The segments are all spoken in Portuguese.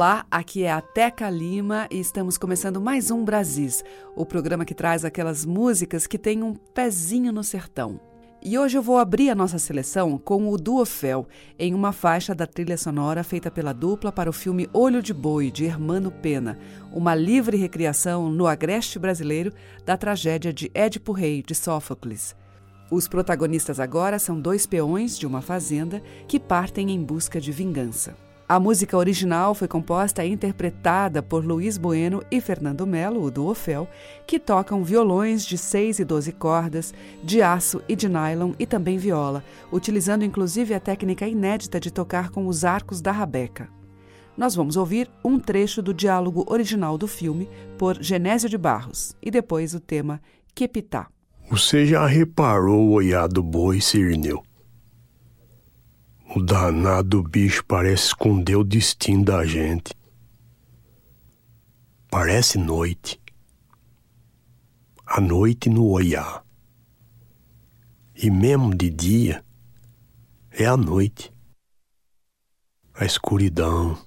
Olá, aqui é a Teca Lima e estamos começando mais um Brasis, o programa que traz aquelas músicas que têm um pezinho no sertão. E hoje eu vou abrir a nossa seleção com o Duofel, em uma faixa da trilha sonora feita pela dupla para o filme Olho de Boi, de Hermano Pena, uma livre recriação no agreste brasileiro da tragédia de Édipo Rei, de Sófocles. Os protagonistas agora são dois peões de uma fazenda que partem em busca de vingança. A música original foi composta e interpretada por Luiz Bueno e Fernando Melo, o Duofel, que tocam violões de 6 e 12 cordas, de aço e de nylon e também viola, utilizando inclusive a técnica inédita de tocar com os arcos da rabeca. Nós vamos ouvir um trecho do diálogo original do filme por Genésio de Barros e depois o tema Quepitá. Você já reparou o olhar do boi, Cirneu? O danado bicho parece esconder o destino da gente. Parece noite. A noite no olhar. E mesmo de dia, é a noite. A escuridão.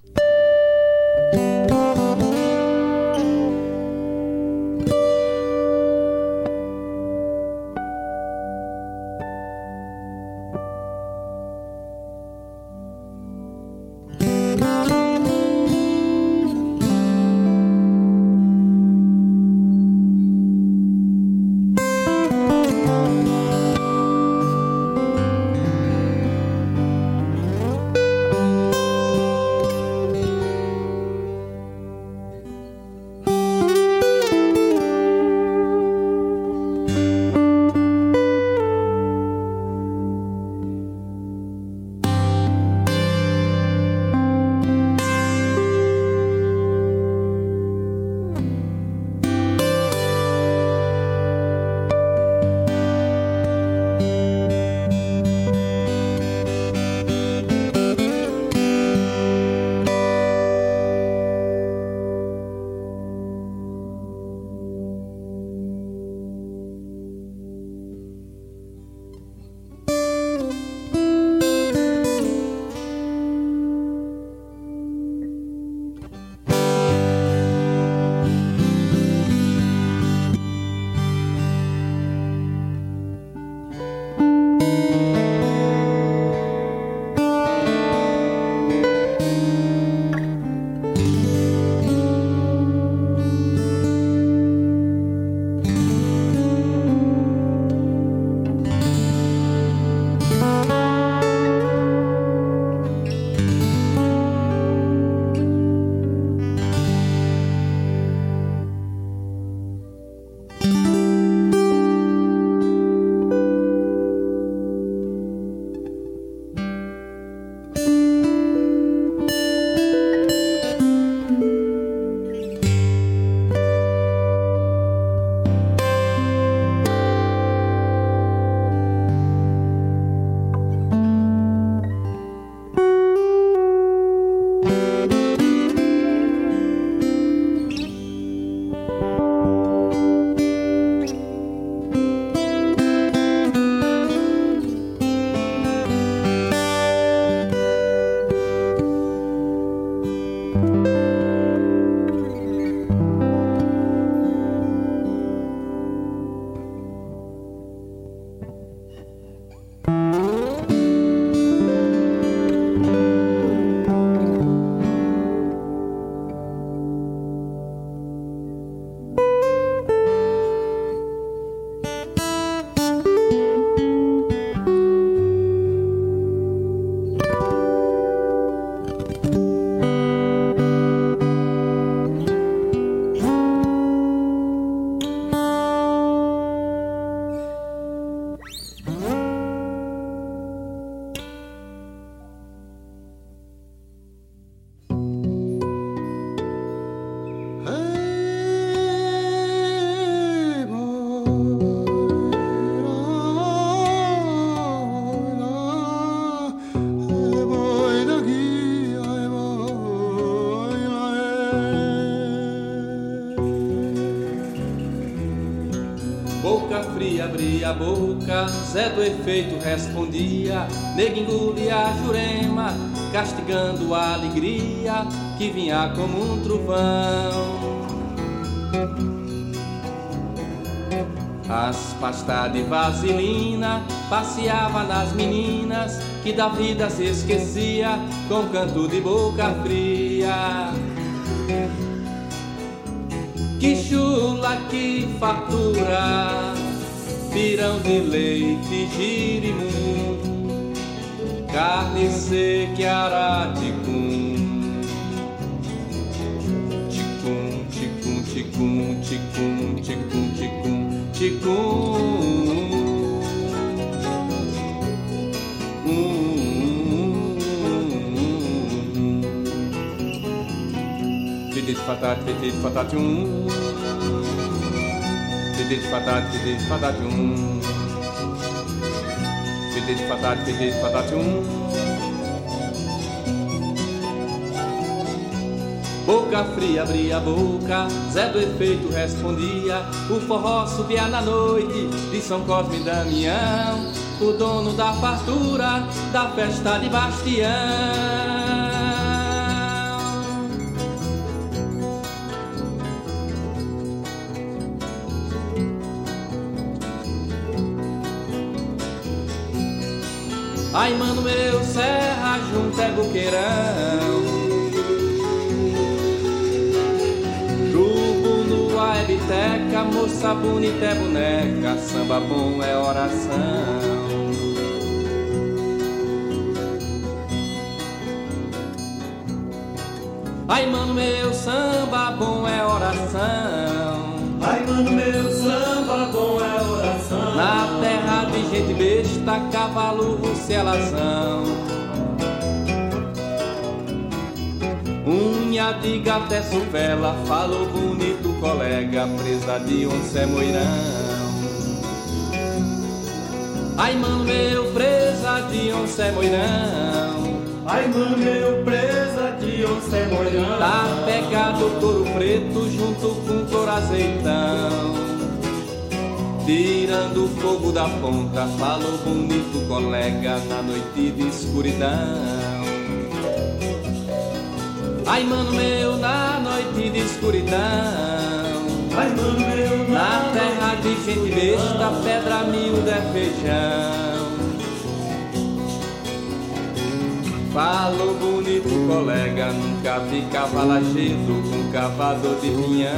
Abria a boca, Zé do efeito respondia, nego engolia a jurema, castigando a alegria que vinha como um trovão. As pastas de vaselina passeava nas meninas que da vida se esquecia com canto de boca fria. Que chula, que fartura, pirão de leite, girimum, carne seca, araticum. Ticum, ticum, ticum, ticum, ticum, ticum, ticum. Fidit fatat, fidit fatatium. Fidit fatat, fidit fatatium. Fidit fatat, fidit fatatium. Boca fria abria a boca, Zé do efeito respondia. O forró subia na noite de São Cosme e Damião, o dono da fartura da festa de Bastião. Ai, mano meu, serra junto é buqueirão. Jubo no é biteca, moça bonita é boneca, samba bom é oração. Ai, mano meu, samba bom é oração. Ai, mano meu, samba bom é oração. Na terra de gente besta, cavalo, selazão. Unha de gato é suvela, falou bonito colega, presa de onça é moirão. Ai, mano meu, presa de onça é moirão. Ai, mano meu, presa de onça moirão. Tá pegado couro preto junto com couro azeitão. Tirando o fogo da ponta, falou bonito colega na noite de escuridão. Ai, mano meu, na noite de escuridão. Ai, mano meu, Na terra de gente besta, pedra miúda é feijão. Falou bonito colega, nunca vi cavalageiro com cavador de pinhão.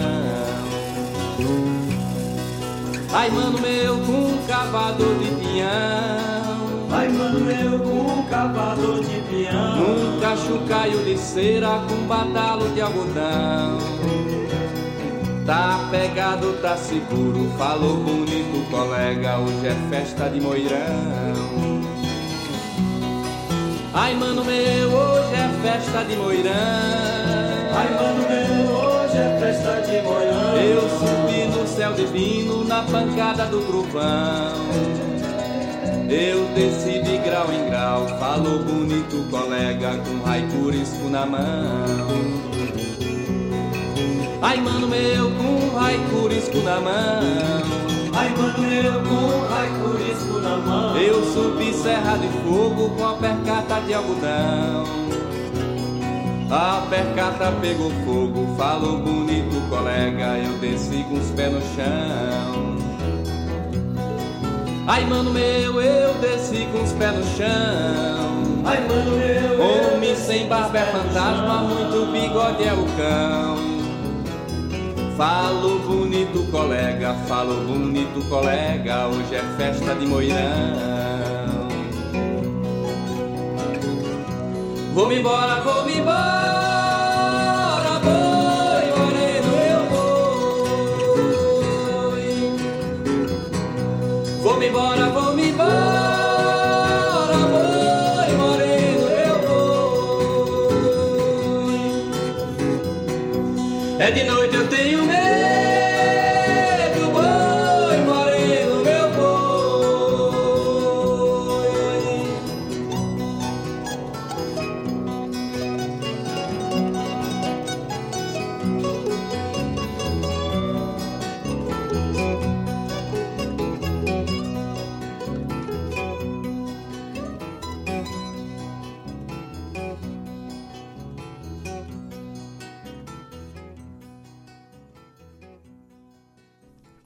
Ai, mano meu, com cavador de pinhão. Ai, mano meu, com cavador de pinhão. Nunca chucaio de cera com badalo de algodão. Tá pegado, tá seguro, falou bonito colega, hoje é festa de moirão. Ai, mano meu, hoje é festa de moirão. Ai, mano meu, hoje é festa de moirão. Eu subi no céu divino na pancada do trovão. Eu desci de grau em grau, falou bonito colega com raicurisco na mão. Ai, mano meu, com raicurisco na mão. Ai, mano meu, com raicurisco na mão. Eu subi serra de fogo com a percata de algodão. A percata pegou fogo, falou bonito colega, eu desci com os pés no chão. Ai, mano meu, eu desci com os pés no chão. Ai, mano meu, Homem sem barba é fantasma, muito bigode é o cão. Falo bonito colega, falo bonito colega, hoje é festa de moirão. Vou-me embora, vou-me embora,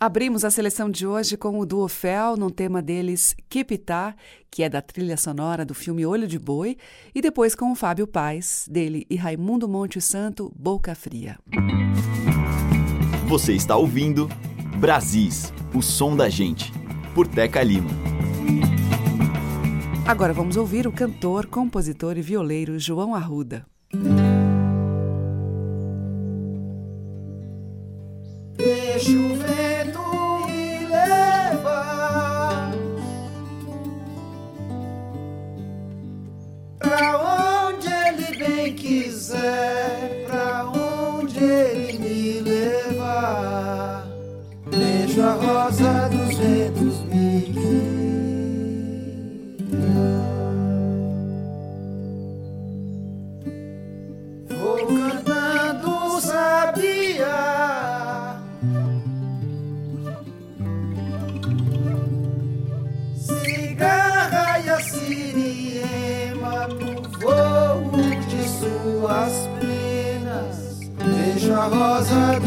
Abrimos a seleção de hoje com o Duo Fel, num tema deles Kipitá, que é da trilha sonora do filme Olho de Boi, e depois com o Fábio Paz, dele e Raimundo Monte Santo, Boca Fria. Você está ouvindo Brasis, o som da gente, por Teca Lima. Agora vamos ouvir o cantor, compositor e violeiro João Arruda. Deixa o vento rosa dos ventos me guiar. Vou cantando sabia. cigarra e a siriema no voo de suas penas. Deixa a rosa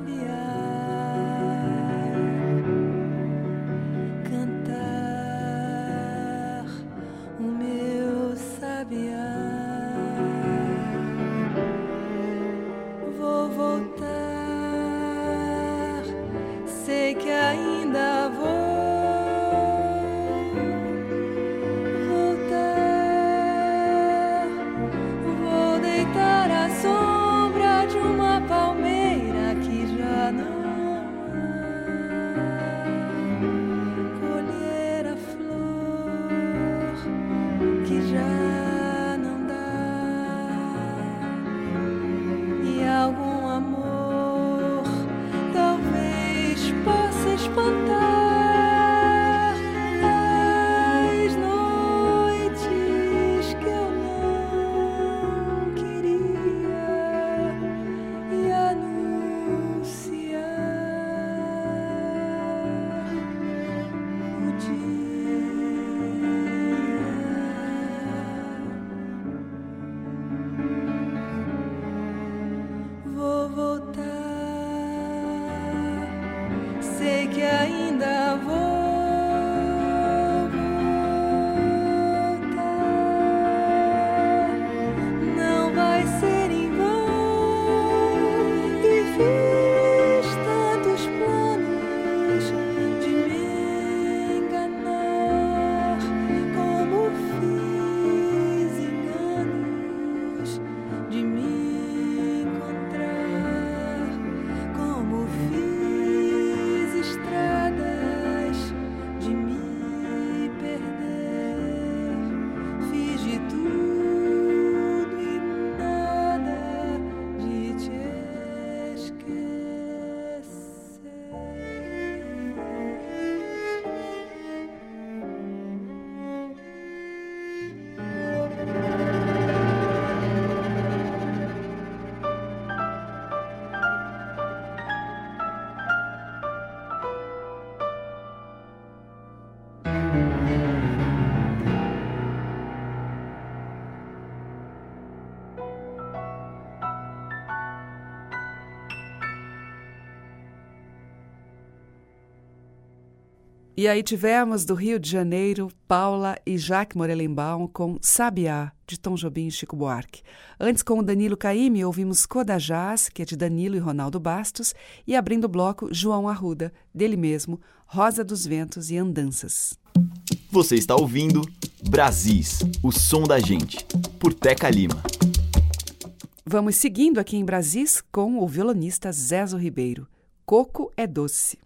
sabiá E aí tivemos do Rio de Janeiro Paula e Jacques Morelenbaum com Sabiá, de Tom Jobim e Chico Buarque. Antes, com o Danilo Caime, ouvimos Codajás, que é de Danilo e Ronaldo Bastos, e abrindo o bloco João Arruda, dele mesmo, Rosa dos Ventos e Andanças. Você está ouvindo Brasis, o som da gente, por Teca Lima. Vamos seguindo aqui em Brasis com o violonista Zezo Ribeiro. Coco é doce.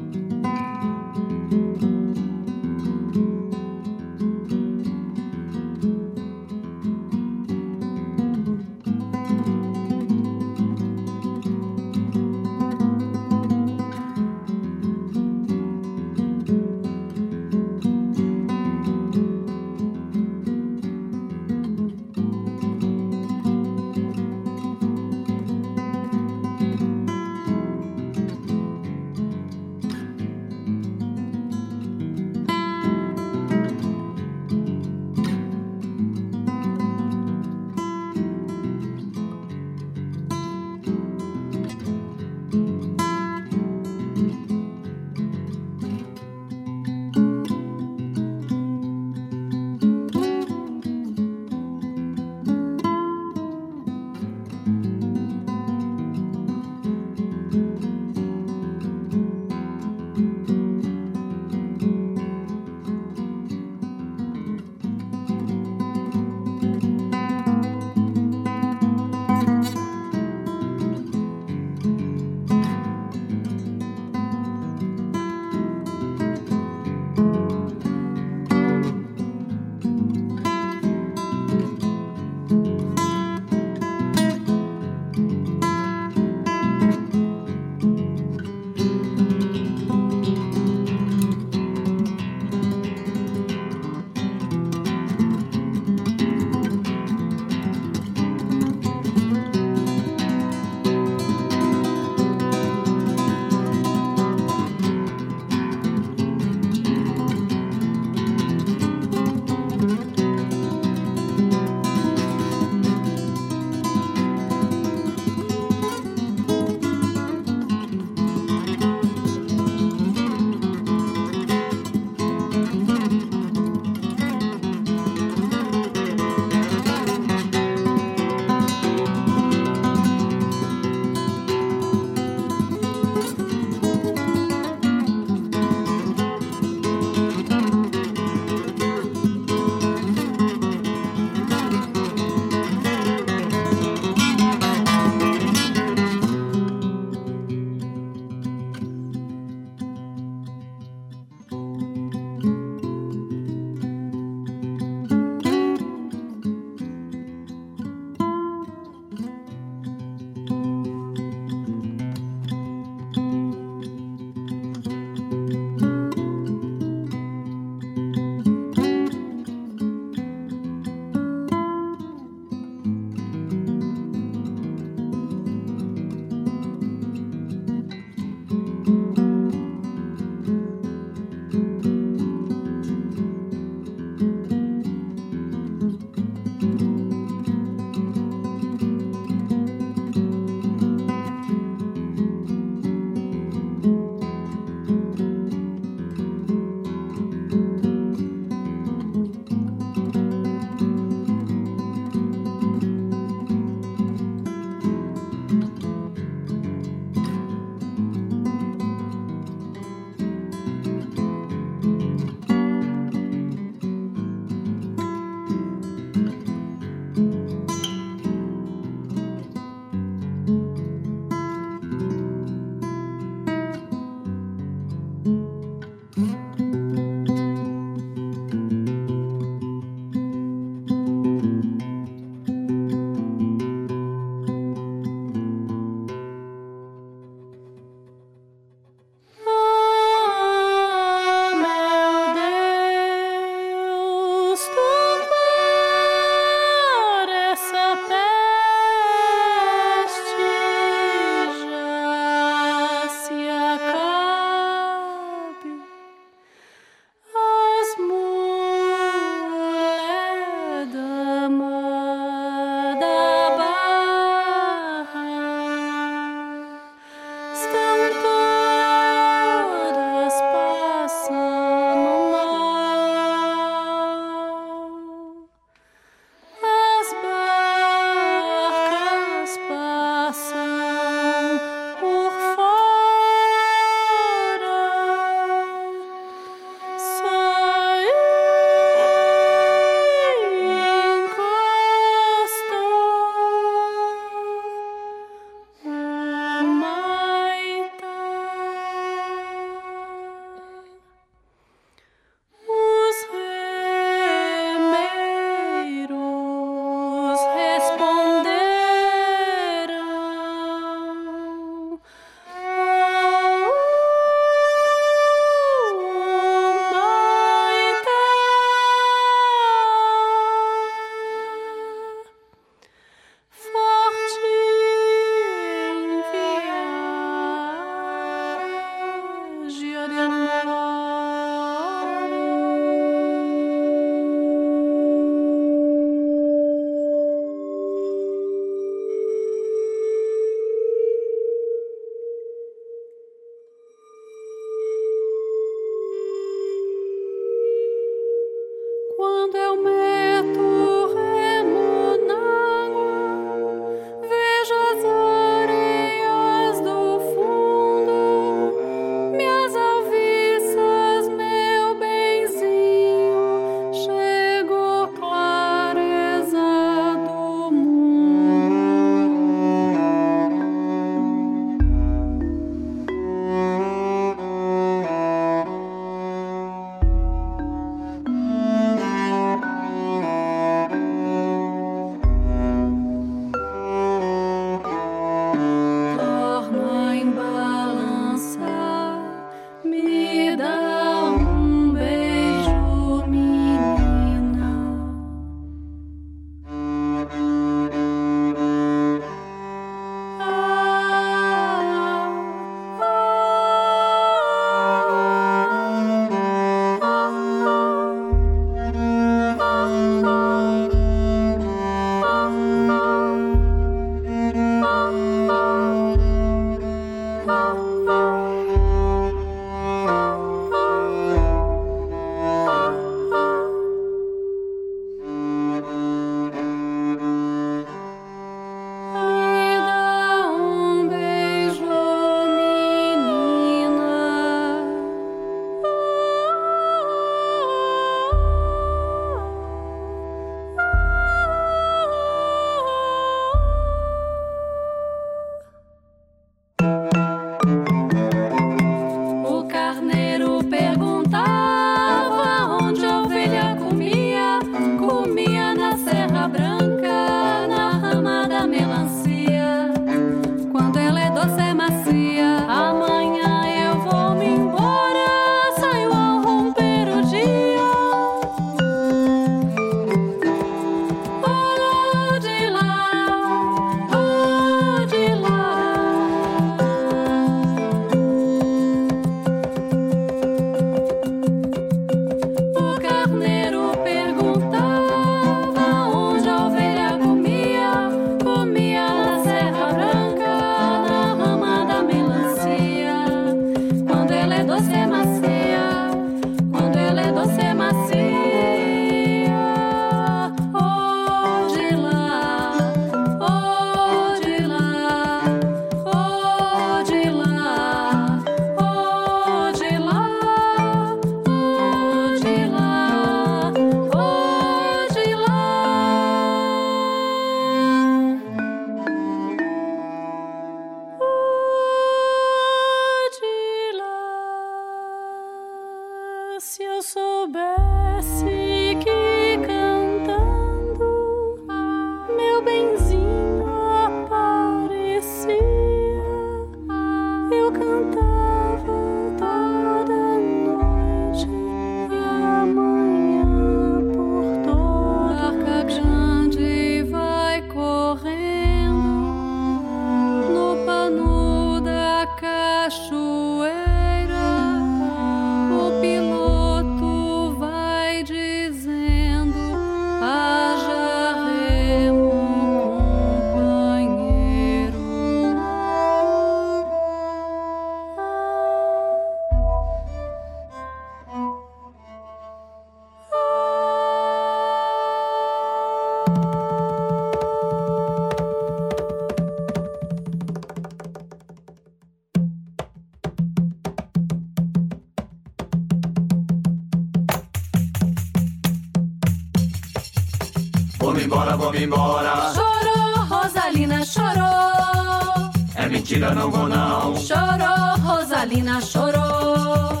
Embora. Chorou, Rosalina, chorou. É mentira, não vou não. Chorou, Rosalina, chorou.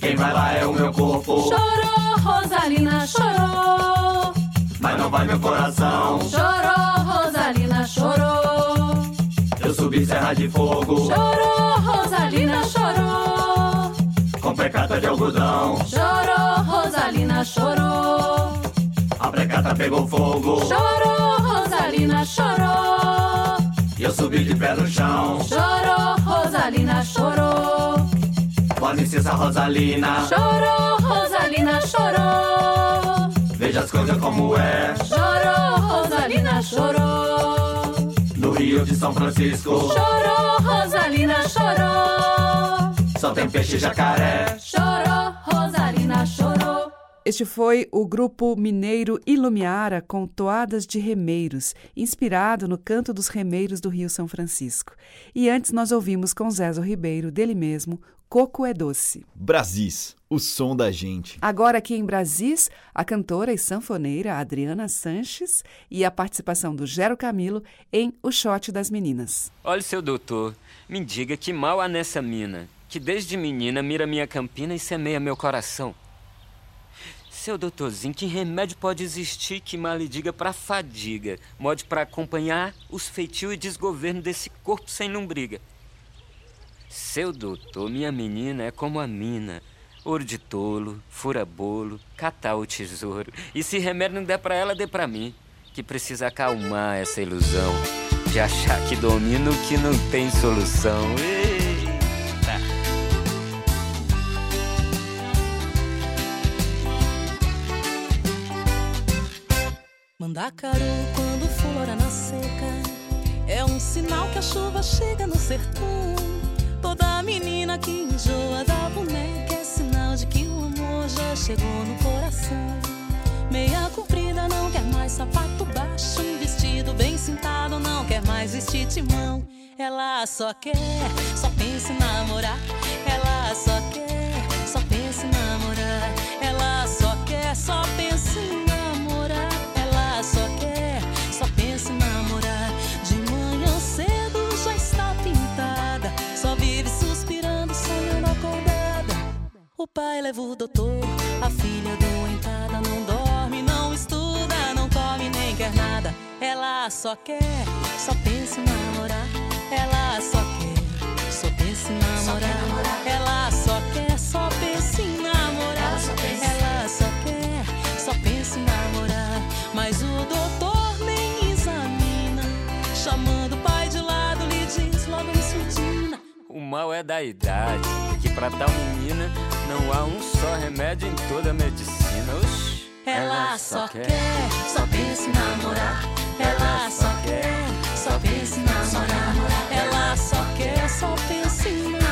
Quem vai lá é o meu corpo. Chorou, Rosalina, chorou. Mas não vai meu coração. Chorou, Rosalina, chorou. Eu subi serra de fogo. Chorou, Rosalina, chorou. Com precata de algodão. Chorou, Rosalina, chorou. A precata pegou fogo. Chorou, Rosalina, chorou. Eu subi de pé no chão. Chorou, Rosalina, chorou. Licença, Rosalina. Chorou, Rosalina, chorou. Veja as coisas como é. Chorou, Rosalina, chorou. No Rio de São Francisco. Chorou, Rosalina, chorou. Só tem peixe e jacaré. Este foi o grupo mineiro Ilumiara com Toadas de Remeiros, inspirado no canto dos remeiros do Rio São Francisco. E antes nós ouvimos com Zezo Ribeiro, dele mesmo, Coco é Doce. Brasis, o som da gente. Agora aqui em Brasis, a cantora e sanfoneira Adriana Sanches e a participação do Gero Camilo em O Shot das Meninas. Olha, seu doutor, me diga que mal há nessa mina, que desde menina mira minha campina e semeia meu coração. Seu doutorzinho, que remédio pode existir que mal lhe diga pra fadiga, mode pra acompanhar os feitios e desgoverno desse corpo sem lombriga? Seu doutor, minha menina é como a mina, ouro de tolo, fura bolo, catar o tesouro. E se remédio não der pra ela, dê pra mim, que precisa acalmar essa ilusão de achar que domina o que não tem solução. Mandacaru quando flora na seca. É um sinal que a chuva chega no sertão. Toda menina que enjoa da boneca É sinal de que o amor já chegou no coração. Meia comprida não quer mais sapato baixo Um vestido bem cintado não quer mais vestir timão. Ela só quer, só pensa em namorar. Ela só quer, só pensa em namorar. Ela só quer, só pensa em O pai leva o doutor, a filha doentada Não dorme, não estuda, não come nem quer nada. Ela só quer, só pensa em namorar. Ela só quer, só pensa em namorar. Ela só quer, só pensa em namorar. Ela só quer, só pensa em namorar. Mas o doutor mal é da idade, que pra tal menina não há um só remédio em toda a medicina. Oxi. Ela só quer, só pensa em namorar. Ela só quer, só pensa em namorar. Ela só quer, só pensa em namorar.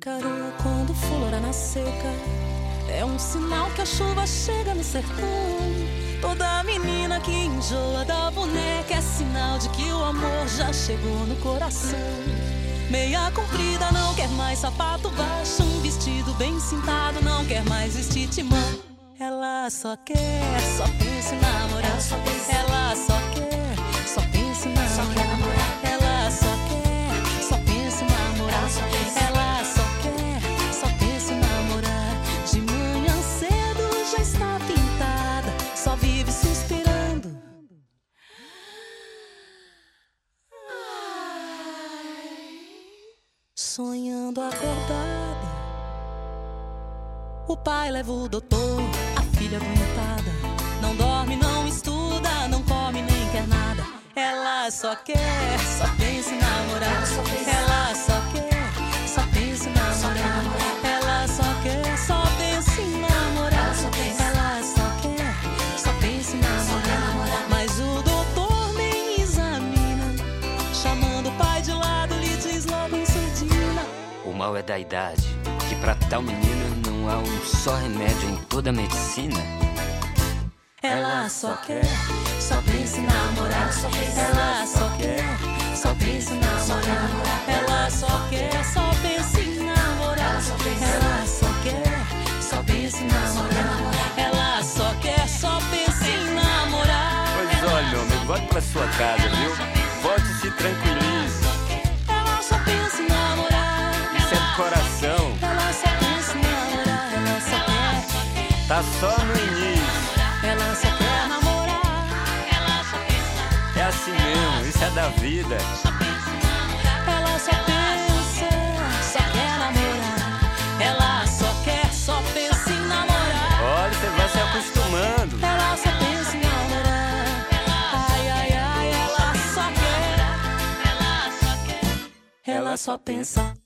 Quando flora na seca É um sinal que a chuva chega no sertão. Toda menina que enjoa da boneca É sinal de que o amor já chegou no coração. Meia comprida não quer mais sapato baixo Um vestido bem cintado não quer mais vestir timão. Ela só quer, só pensa em namorar Ela só quer, pai leva o doutor A filha aguentada. Não dorme, não estuda Não come nem quer nada. Ela só quer, só pensa em namorar. Ela só quer, só pensa em namorar. Ela só quer, só pensa em namorar. Ela só quer, só pensa em namorar. Mas o doutor nem examina. Chamando o pai de lado Lhe diz logo em surdina. O mal é da idade, que pra tal menina não há um só remédio em toda a medicina. Ela só quer, só pensa em namorar. Ela só quer, só pensa em namorar. Ela só quer, só pensa em namorar. Ela só quer, só pensa em namorar. Ela só quer, só pensa em namorar. Pois olha, homem, volte pra sua casa, viu? Volte e Tá só no início. ela só quer namorar. Ela só pensa, É assim mesmo, isso é da vida. ela só pensa, só quer namorar. Ela só quer, só pensa em namorar. Olha, você vai se acostumando. Ela só pensa em namorar. Ai, ai, ai, ela só quer. Ela só quer. Ela só pensa.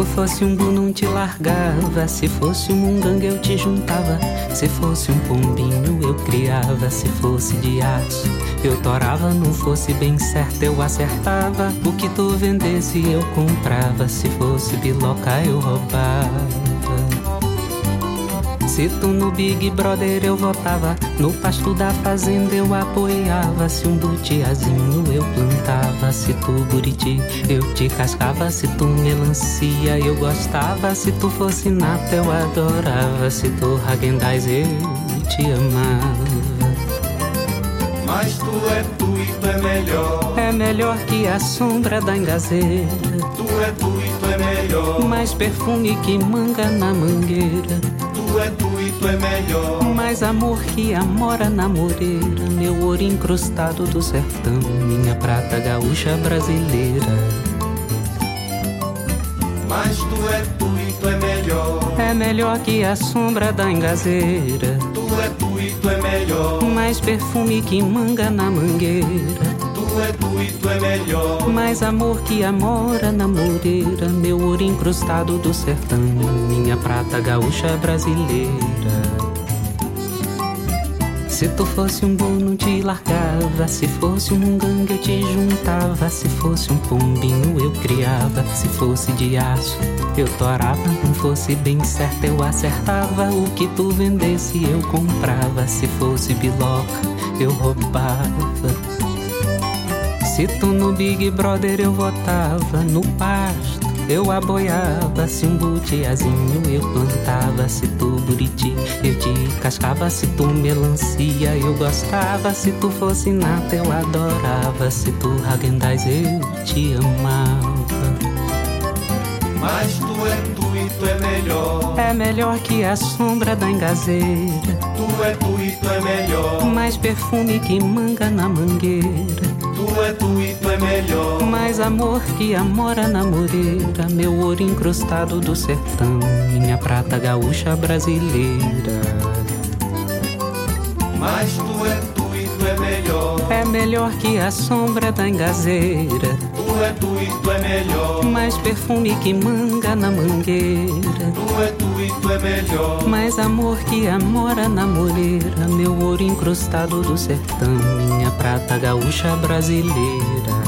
Tu fosse um bu, não te largava. Se fosse um mungangue, eu te juntava. Se fosse um pombinho, eu criava. Se fosse de aço, eu torava. Não fosse bem certo, eu acertava. O que tu vendesse, eu comprava. Se fosse biloca, eu roubava. Se tu no Big Brother eu votava, no pasto da fazenda eu apoiava. Se um butiazinho eu plantava, se tu buriti eu te cascava. Se tu melancia eu gostava, se tu fosse nata eu adorava. Se tu Hagendaz eu te amava. Mas tu é tu e tu é melhor. É melhor que a sombra da engazeira, Tu é tu e tu é melhor. mais perfume que manga na mangueira. Tu é tu e tu é melhor. Mais amor que amora na moreira, meu ouro incrustado do sertão, minha prata gaúcha brasileira. Mas tu é tu e tu é melhor. É melhor que a sombra da engazeira, Tu é tu e tu é melhor. mais perfume que manga na mangueira, é tu é melhor. mais amor que amora na moreira, meu ouro incrustado do sertão, minha prata gaúcha brasileira. Se tu fosse um bom, não te largava. Se fosse um gangue, eu te juntava. Se fosse um pombinho, eu criava. Se fosse de aço, eu torava. Não fosse bem certo, eu acertava. O que tu vendesse, eu comprava. Se fosse biloca, eu roubava. Se tu no Big Brother eu votava, no pasto eu aboiava. Se um butiazinho eu plantava, se tu buriti eu te cascava. Se tu melancia eu gostava, se tu fosse nata eu adorava. Se tu Hagendaz eu te amava. Mas tu é tu e tu é melhor. É melhor que a sombra da engazeira, Tu é tu e tu é melhor. mais perfume que manga na mangueira. Tu é tu e tu é melhor. Mais amor que amora na moreira, meu ouro incrustado do sertão, minha prata gaúcha brasileira. Mas tu é tu e tu é melhor. É melhor que a sombra da engazeira, Tu é tu e tu é melhor. mais perfume que manga na mangueira. Tu é tu tu é melhor. Mais amor que amora na moreira, meu ouro incrustado do sertão, minha prata gaúcha brasileira.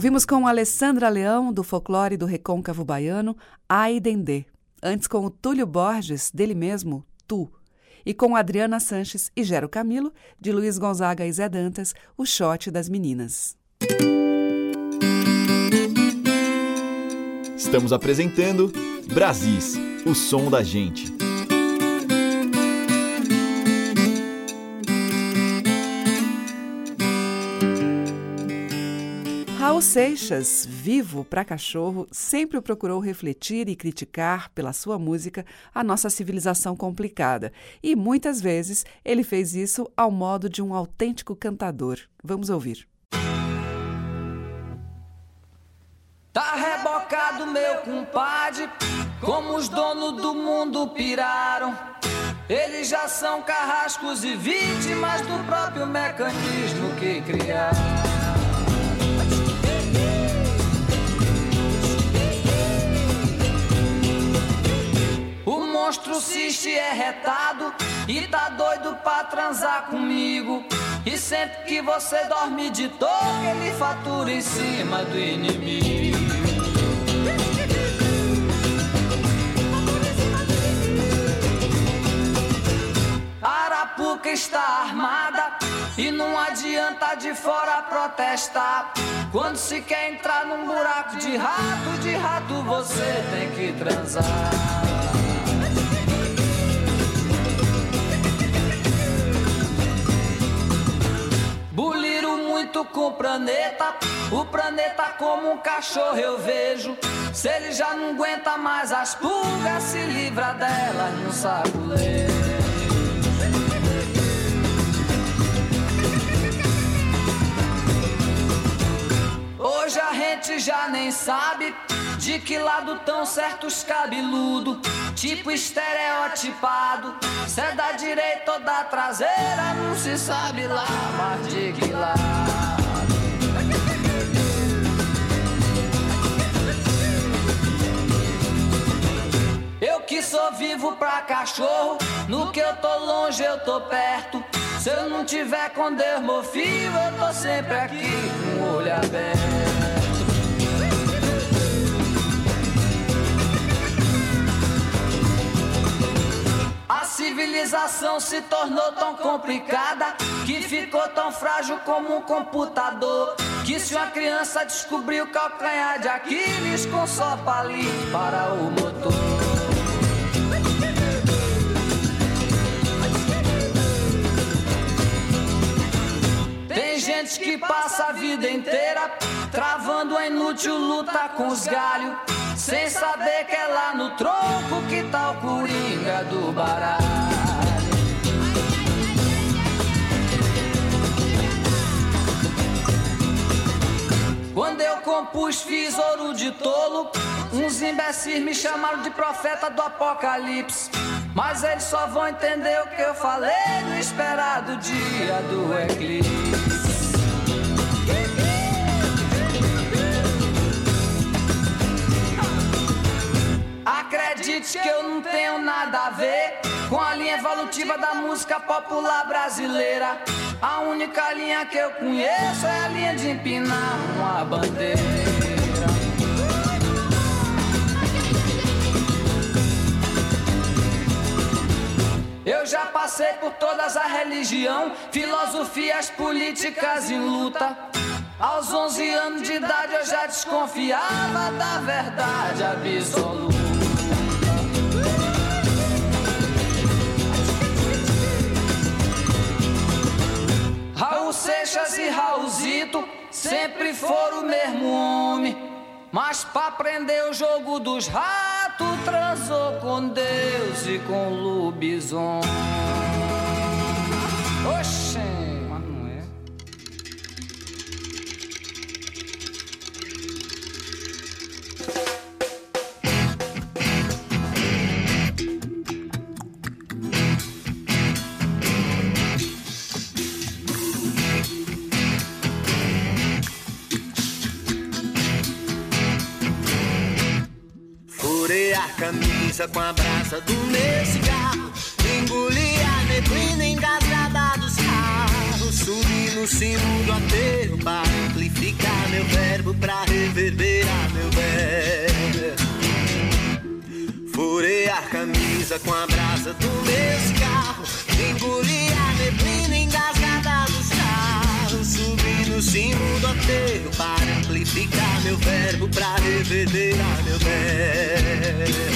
Ouvimos com Alessandra Leão, do folclore do recôncavo baiano, Ai Dendê. Antes com o Túlio Borges, dele mesmo, Tu. E com Adriana Sanches e Gero Camilo, de Luiz Gonzaga e Zé Dantas, o shot das meninas. Estamos apresentando Brasis, o som da gente. Raul Seixas, vivo para cachorro, sempre procurou refletir e criticar pela sua música a nossa civilização complicada. E muitas vezes ele fez isso ao modo de um autêntico cantador. Vamos ouvir. Tá rebocado meu compadre, como os donos do mundo piraram. Eles já são carrascos e vítimas do próprio mecanismo que criaram. Monstro cisne é retado e tá doido pra transar comigo. E sempre que você dorme de toque, ele fatura em cima do inimigo. Arapuca está armada e não adianta de fora protestar. Quando se quer entrar num buraco de rato, de rato você tem que transar. Com o planeta, o planeta como um cachorro eu vejo. Se ele já não aguenta mais as pulgas, se livra delas no saculejo. Hoje a gente já nem sabe de que lado tão certos cabeludo, tipo estereotipado. Se é da direita ou da traseira, não se sabe lá, mas de que lado. Que sou vivo pra cachorro, no que eu tô longe eu tô perto. Se eu não tiver com filho, eu tô sempre aqui com o olho aberto. A civilização se tornou tão complicada que ficou tão frágil como um computador. Que se uma criança descobriu o calcanhar de Aquiles com só palito para o motor. Tem gente que passa a vida inteira travando a inútil luta com os galhos, sem saber que é lá no tronco que tá o coringa do baralho. Quando eu compus, fiz ouro de tolo. Uns imbecis me chamaram de profeta do apocalipse. Mas eles só vão entender o que eu falei no esperado dia do eclipse. Acredite que eu não tenho nada a ver com a linha evolutiva da música popular brasileira. A única linha que eu conheço é a linha de empinar uma bandeira. Eu já passei por todas as religião, filosofias políticas em luta. Aos 11 anos de idade eu já desconfiava da verdade absoluta. Raul Seixas e Raulzito sempre foram o mesmo homem. Mas pra aprender o jogo dos ratos, transou com Deus e com o lobisomem. Camisa com a brasa do meu cigarro Engoli a neblina engasgada dos carros Subi no cimo do aterro para amplificar meu verbo, pra reverberar meu verbo. Furei a camisa com a brasa do meu carro. Engoli a neblina engasgada dos carros. Subi no cimo do aterro para amplificar meu verbo, pra reverberar meu verbo.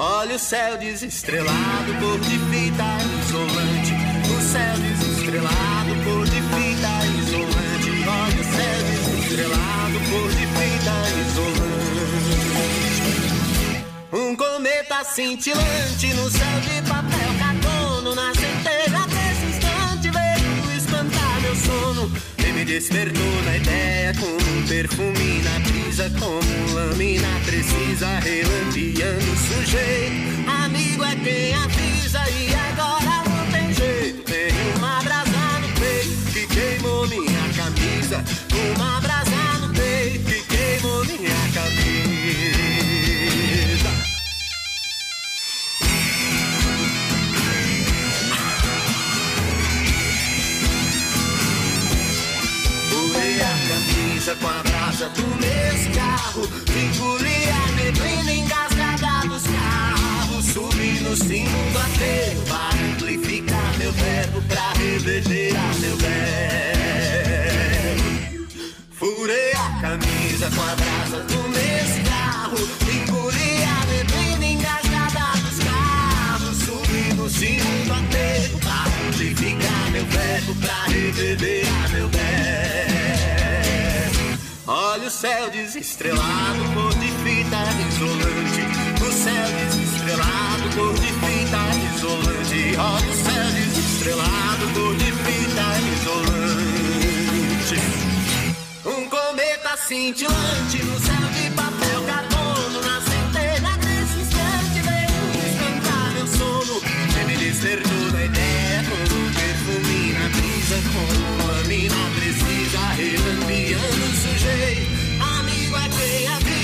Olha o céu desestrelado, cor de fita isolante. O céu desestrelado, cor de fita isolante. Olha o céu desestrelado, cor de fita isolante. Um cometa cintilante no céu de papel carbono na centelha desse instante veio espantar meu sono e me despertou na ideia como um perfume na brisa como lâmina precisa relampeando o sujeito. Amigo é quem avisa e agora não tem jeito. Tem uma brasa no peito que queimou minha camisa. Uma brasa no peito que queimou minha camisa. Furei a camisa com a do meu carro. Engoli a neblina engasgada dos carros. Subi no cimo do aterro Para amplificar meu verbo Pra reverberar meu verbo Furei a camisa com a brasa do meu carro. Engoli a neblina engasgada dos carros. Subi no cimo do aterro Para amplificar meu verbo Pra reverberar meu verbo o céu desestrelado, cor de fita isolante. O céu desestrelado, cor de fita isolante. Olha o céu desestrelado, cor de fita isolante. Um cometa cintilante no céu de papel carbono na centelha desse instante veio espantar meu sono. E me despertou da ideia como um perfume na brisa, como lâmina precisa relampeando o sujeito. Amigo é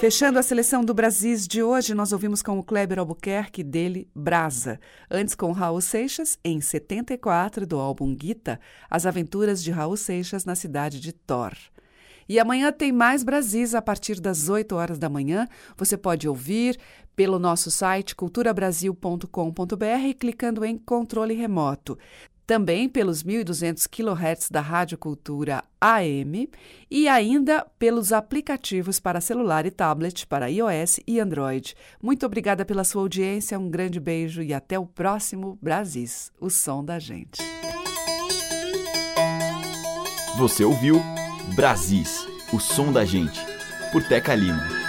Fechando a seleção do Brasis de hoje, nós ouvimos com o Kleber Albuquerque dele Brasa. Antes com Raul Seixas, em 74, do álbum Guita, As Aventuras de Raul Seixas na cidade de Thor. E amanhã tem mais Brasis a partir das 8 horas da manhã. Você pode ouvir pelo nosso site culturabrasil.com.br clicando em controle remoto. Também pelos 1.200 kHz da Rádio Cultura AM e ainda pelos aplicativos para celular e tablet para iOS e Android. Muito obrigada pela sua audiência, um grande beijo e até o próximo Brasis, o som da gente. Você ouviu Brasis, o som da gente, por Teca Lima.